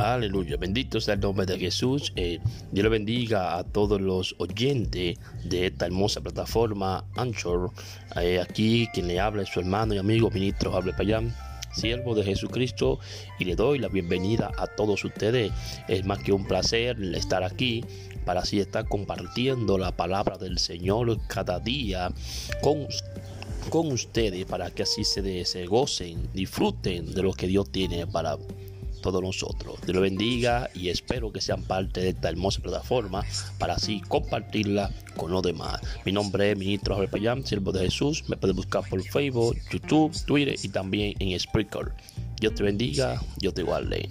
Aleluya, bendito sea el nombre de Jesús. Eh, Dios le bendiga a todos los oyentes de esta hermosa plataforma Anchor. Eh, aquí quien le habla es su hermano y amigo ministro Hable Payán, siervo de Jesucristo, y le doy la bienvenida a todos ustedes. Es más que un placer estar aquí para así estar compartiendo la palabra del Señor cada día con con ustedes para que así se, se gocen, disfruten de lo que Dios tiene para todos nosotros. Dios lo bendiga y espero que sean parte de esta hermosa plataforma para así compartirla con los demás. Mi nombre es Ministro Javier Payán, siervo de Jesús. Me puedes buscar por Facebook, YouTube, Twitter y también en Spreaker. Dios te bendiga, Dios te guarde.